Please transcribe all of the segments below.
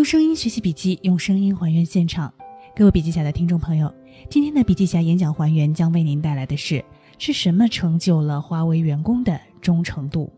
用声音学习笔记，用声音还原现场。各位笔记侠的听众朋友，今天的笔记侠演讲还原将为您带来的是：是什么成就了华为员工的忠诚度？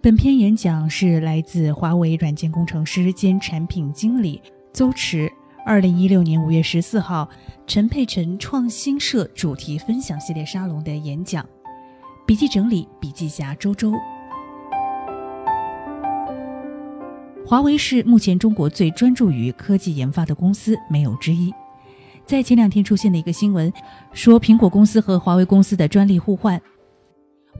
本篇演讲是来自华为软件工程师兼产品经理邹驰，二零一六年五月十四号陈佩岑创新社主题分享系列沙龙的演讲。笔记整理，笔记侠周周。华为是目前中国最专注于科技研发的公司，没有之一。在前两天出现的一个新闻，说苹果公司和华为公司的专利互换。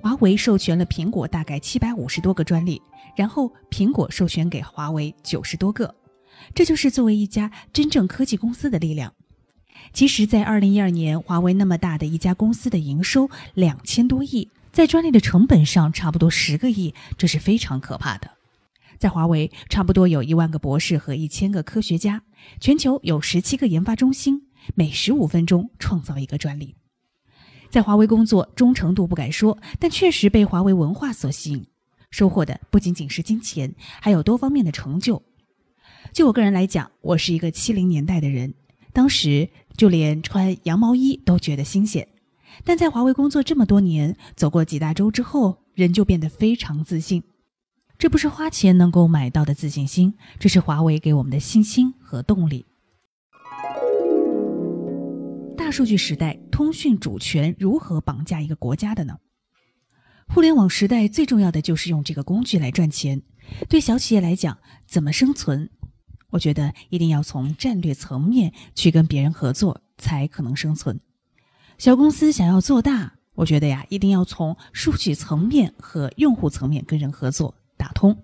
华为授权了苹果大概七百五十多个专利，然后苹果授权给华为九十多个，这就是作为一家真正科技公司的力量。其实，在二零一二年，华为那么大的一家公司的营收两千多亿，在专利的成本上差不多十个亿，这是非常可怕的。在华为，差不多有一万个博士和一千个科学家，全球有十七个研发中心，每十五分钟创造一个专利。在华为工作，忠诚度不敢说，但确实被华为文化所吸引，收获的不仅仅是金钱，还有多方面的成就。就我个人来讲，我是一个七零年代的人，当时就连穿羊毛衣都觉得新鲜。但在华为工作这么多年，走过几大洲之后，人就变得非常自信。这不是花钱能够买到的自信心，这是华为给我们的信心和动力。大数据时代，通讯主权如何绑架一个国家的呢？互联网时代最重要的就是用这个工具来赚钱。对小企业来讲，怎么生存？我觉得一定要从战略层面去跟别人合作，才可能生存。小公司想要做大，我觉得呀，一定要从数据层面和用户层面跟人合作打通，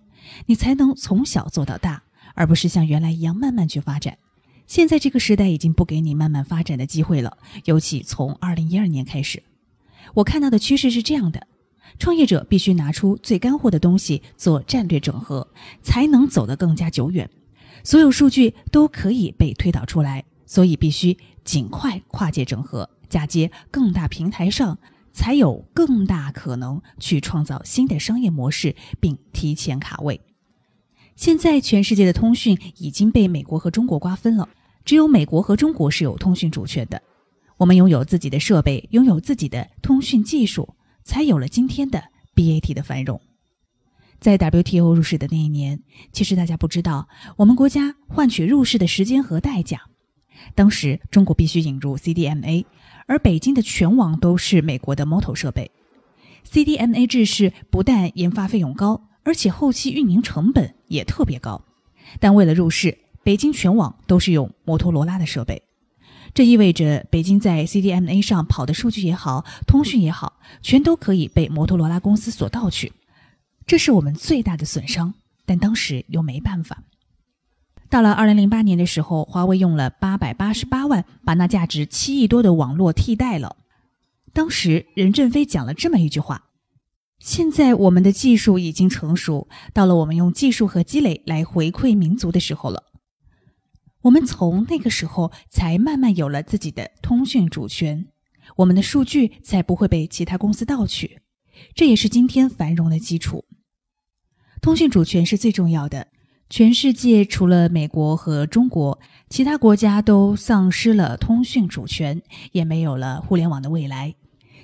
你才能从小做到大，而不是像原来一样慢慢去发展。现在这个时代已经不给你慢慢发展的机会了，尤其从二零一二年开始，我看到的趋势是这样的：创业者必须拿出最干货的东西做战略整合，才能走得更加久远。所有数据都可以被推导出来，所以必须尽快跨界整合，嫁接更大平台上，才有更大可能去创造新的商业模式，并提前卡位。现在全世界的通讯已经被美国和中国瓜分了，只有美国和中国是有通讯主权的。我们拥有自己的设备，拥有自己的通讯技术，才有了今天的 BAT 的繁荣。在 WTO 入市的那一年，其实大家不知道，我们国家换取入市的时间和代价。当时中国必须引入 CDMA，而北京的全网都是美国的 Moto 设备。CDMA 制式不但研发费用高。而且后期运营成本也特别高，但为了入市，北京全网都是用摩托罗拉的设备，这意味着北京在 CDMA 上跑的数据也好，通讯也好，全都可以被摩托罗拉公司所盗取，这是我们最大的损伤。但当时又没办法。到了二零零八年的时候，华为用了八百八十八万把那价值七亿多的网络替代了。当时任正非讲了这么一句话。现在我们的技术已经成熟，到了我们用技术和积累来回馈民族的时候了。我们从那个时候才慢慢有了自己的通讯主权，我们的数据才不会被其他公司盗取，这也是今天繁荣的基础。通讯主权是最重要的，全世界除了美国和中国，其他国家都丧失了通讯主权，也没有了互联网的未来。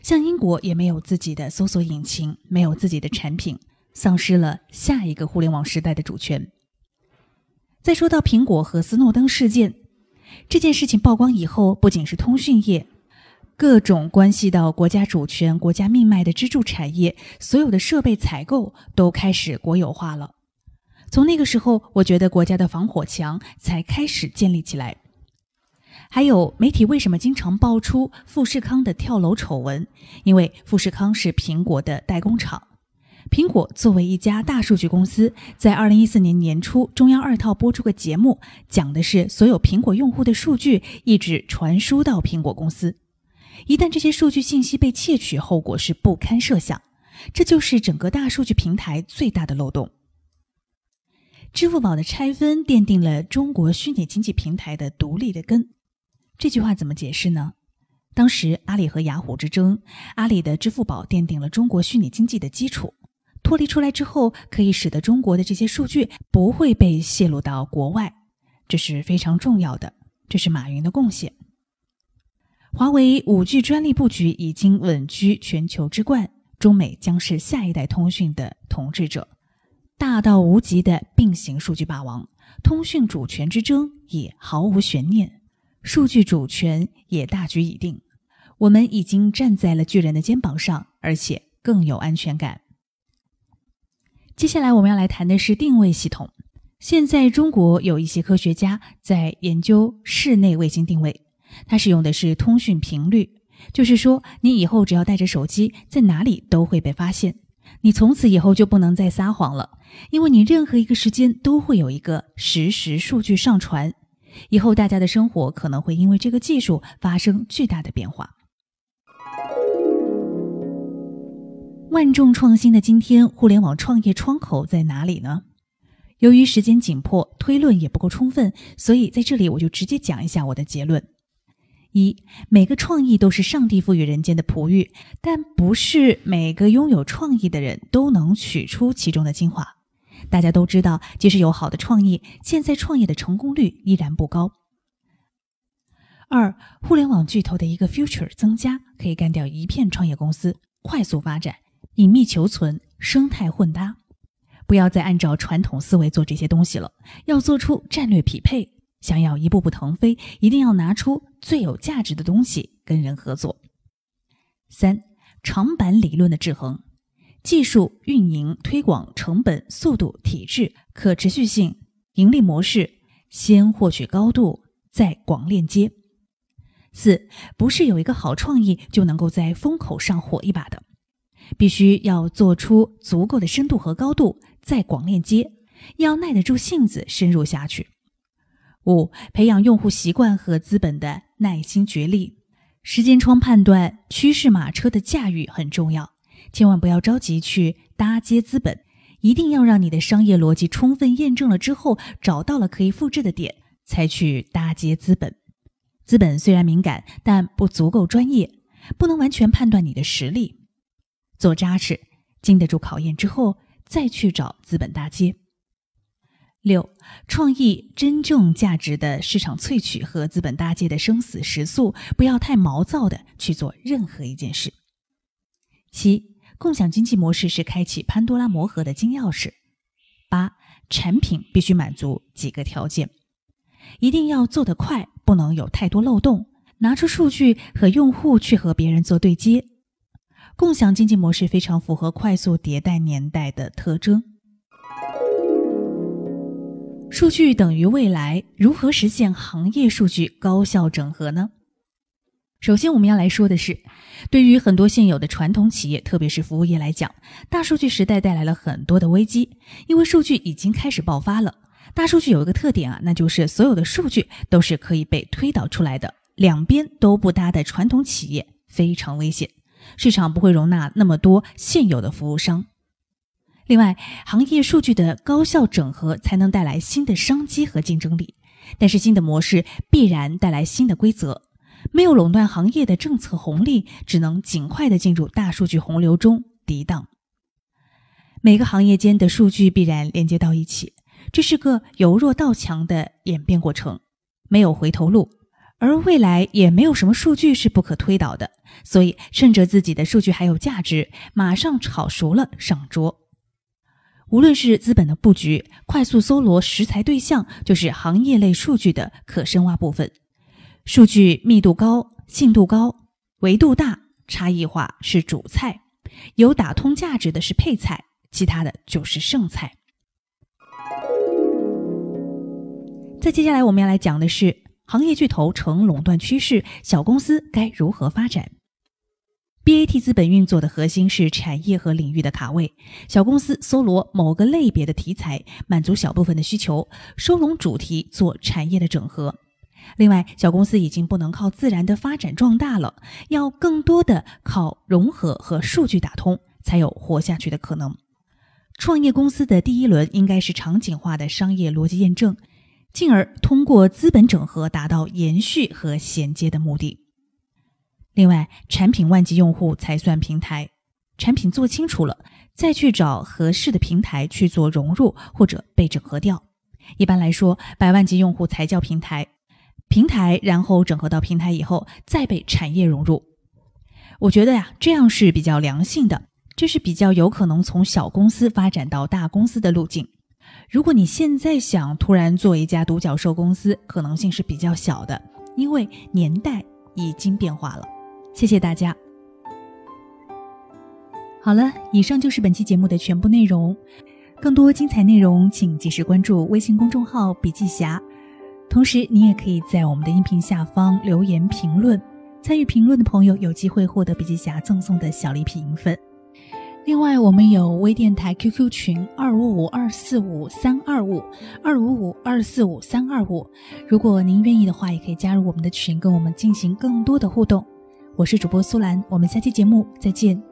像英国也没有自己的搜索引擎，没有自己的产品，丧失了下一个互联网时代的主权。再说到苹果和斯诺登事件，这件事情曝光以后，不仅是通讯业，各种关系到国家主权、国家命脉的支柱产业，所有的设备采购都开始国有化了。从那个时候，我觉得国家的防火墙才开始建立起来。还有媒体为什么经常爆出富士康的跳楼丑闻？因为富士康是苹果的代工厂。苹果作为一家大数据公司，在二零一四年年初，中央二套播出个节目，讲的是所有苹果用户的数据一直传输到苹果公司。一旦这些数据信息被窃取，后果是不堪设想。这就是整个大数据平台最大的漏洞。支付宝的拆分奠定了中国虚拟经济平台的独立的根。这句话怎么解释呢？当时阿里和雅虎之争，阿里的支付宝奠定了中国虚拟经济的基础。脱离出来之后，可以使得中国的这些数据不会被泄露到国外，这是非常重要的，这是马云的贡献。华为五 G 专利布局已经稳居全球之冠，中美将是下一代通讯的统治者，大到无极的并行数据霸王，通讯主权之争也毫无悬念，数据主权也大局已定。我们已经站在了巨人的肩膀上，而且更有安全感。接下来我们要来谈的是定位系统。现在中国有一些科学家在研究室内卫星定位。它使用的是通讯频率，就是说，你以后只要带着手机，在哪里都会被发现。你从此以后就不能再撒谎了，因为你任何一个时间都会有一个实时数据上传。以后大家的生活可能会因为这个技术发生巨大的变化。万众创新的今天，互联网创业窗口在哪里呢？由于时间紧迫，推论也不够充分，所以在这里我就直接讲一下我的结论。一，每个创意都是上帝赋予人间的璞玉，但不是每个拥有创意的人都能取出其中的精华。大家都知道，即使有好的创意，现在创业的成功率依然不高。二，互联网巨头的一个 future 增加，可以干掉一片创业公司，快速发展，隐秘求存，生态混搭。不要再按照传统思维做这些东西了，要做出战略匹配。想要一步步腾飞，一定要拿出最有价值的东西跟人合作。三长板理论的制衡，技术、运营、推广、成本、速度、体制、可持续性、盈利模式，先获取高度，再广链接。四不是有一个好创意就能够在风口上火一把的，必须要做出足够的深度和高度，再广链接，要耐得住性子深入下去。五、培养用户习惯和资本的耐心决力，时间窗判断趋势马车的驾驭很重要，千万不要着急去搭接资本，一定要让你的商业逻辑充分验证了之后，找到了可以复制的点，才去搭接资本。资本虽然敏感，但不足够专业，不能完全判断你的实力。做扎实，经得住考验之后，再去找资本搭接。六、创意真正价值的市场萃取和资本搭接的生死时速，不要太毛躁的去做任何一件事。七、共享经济模式是开启潘多拉魔盒的金钥匙。八、产品必须满足几个条件：一定要做得快，不能有太多漏洞，拿出数据和用户去和别人做对接。共享经济模式非常符合快速迭代年代的特征。数据等于未来，如何实现行业数据高效整合呢？首先，我们要来说的是，对于很多现有的传统企业，特别是服务业来讲，大数据时代带来了很多的危机，因为数据已经开始爆发了。大数据有一个特点啊，那就是所有的数据都是可以被推导出来的，两边都不搭的传统企业非常危险，市场不会容纳那么多现有的服务商。另外，行业数据的高效整合才能带来新的商机和竞争力。但是，新的模式必然带来新的规则。没有垄断行业的政策红利，只能尽快的进入大数据洪流中抵挡。每个行业间的数据必然连接到一起，这是个由弱到强的演变过程，没有回头路。而未来也没有什么数据是不可推导的，所以趁着自己的数据还有价值，马上炒熟了上桌。无论是资本的布局，快速搜罗食材对象，就是行业类数据的可深挖部分。数据密度高、信度高、维度大、差异化是主菜，有打通价值的是配菜，其他的就是剩菜。再接下来我们要来讲的是行业巨头成垄断趋势，小公司该如何发展？BAT 资本运作的核心是产业和领域的卡位，小公司搜罗某个类别的题材，满足小部分的需求，收拢主题做产业的整合。另外，小公司已经不能靠自然的发展壮大了，要更多的靠融合和数据打通，才有活下去的可能。创业公司的第一轮应该是场景化的商业逻辑验证，进而通过资本整合达到延续和衔接的目的。另外，产品万级用户才算平台。产品做清楚了，再去找合适的平台去做融入或者被整合掉。一般来说，百万级用户才叫平台，平台然后整合到平台以后，再被产业融入。我觉得呀，这样是比较良性的，这是比较有可能从小公司发展到大公司的路径。如果你现在想突然做一家独角兽公司，可能性是比较小的，因为年代已经变化了。谢谢大家。好了，以上就是本期节目的全部内容。更多精彩内容，请及时关注微信公众号“笔记侠”。同时，你也可以在我们的音频下方留言评论，参与评论的朋友有机会获得笔记侠赠送的小礼品一份。另外，我们有微电台 QQ 群二五五二四五三二五二五五二四五三二五，如果您愿意的话，也可以加入我们的群，跟我们进行更多的互动。我是主播苏兰，我们下期节目再见。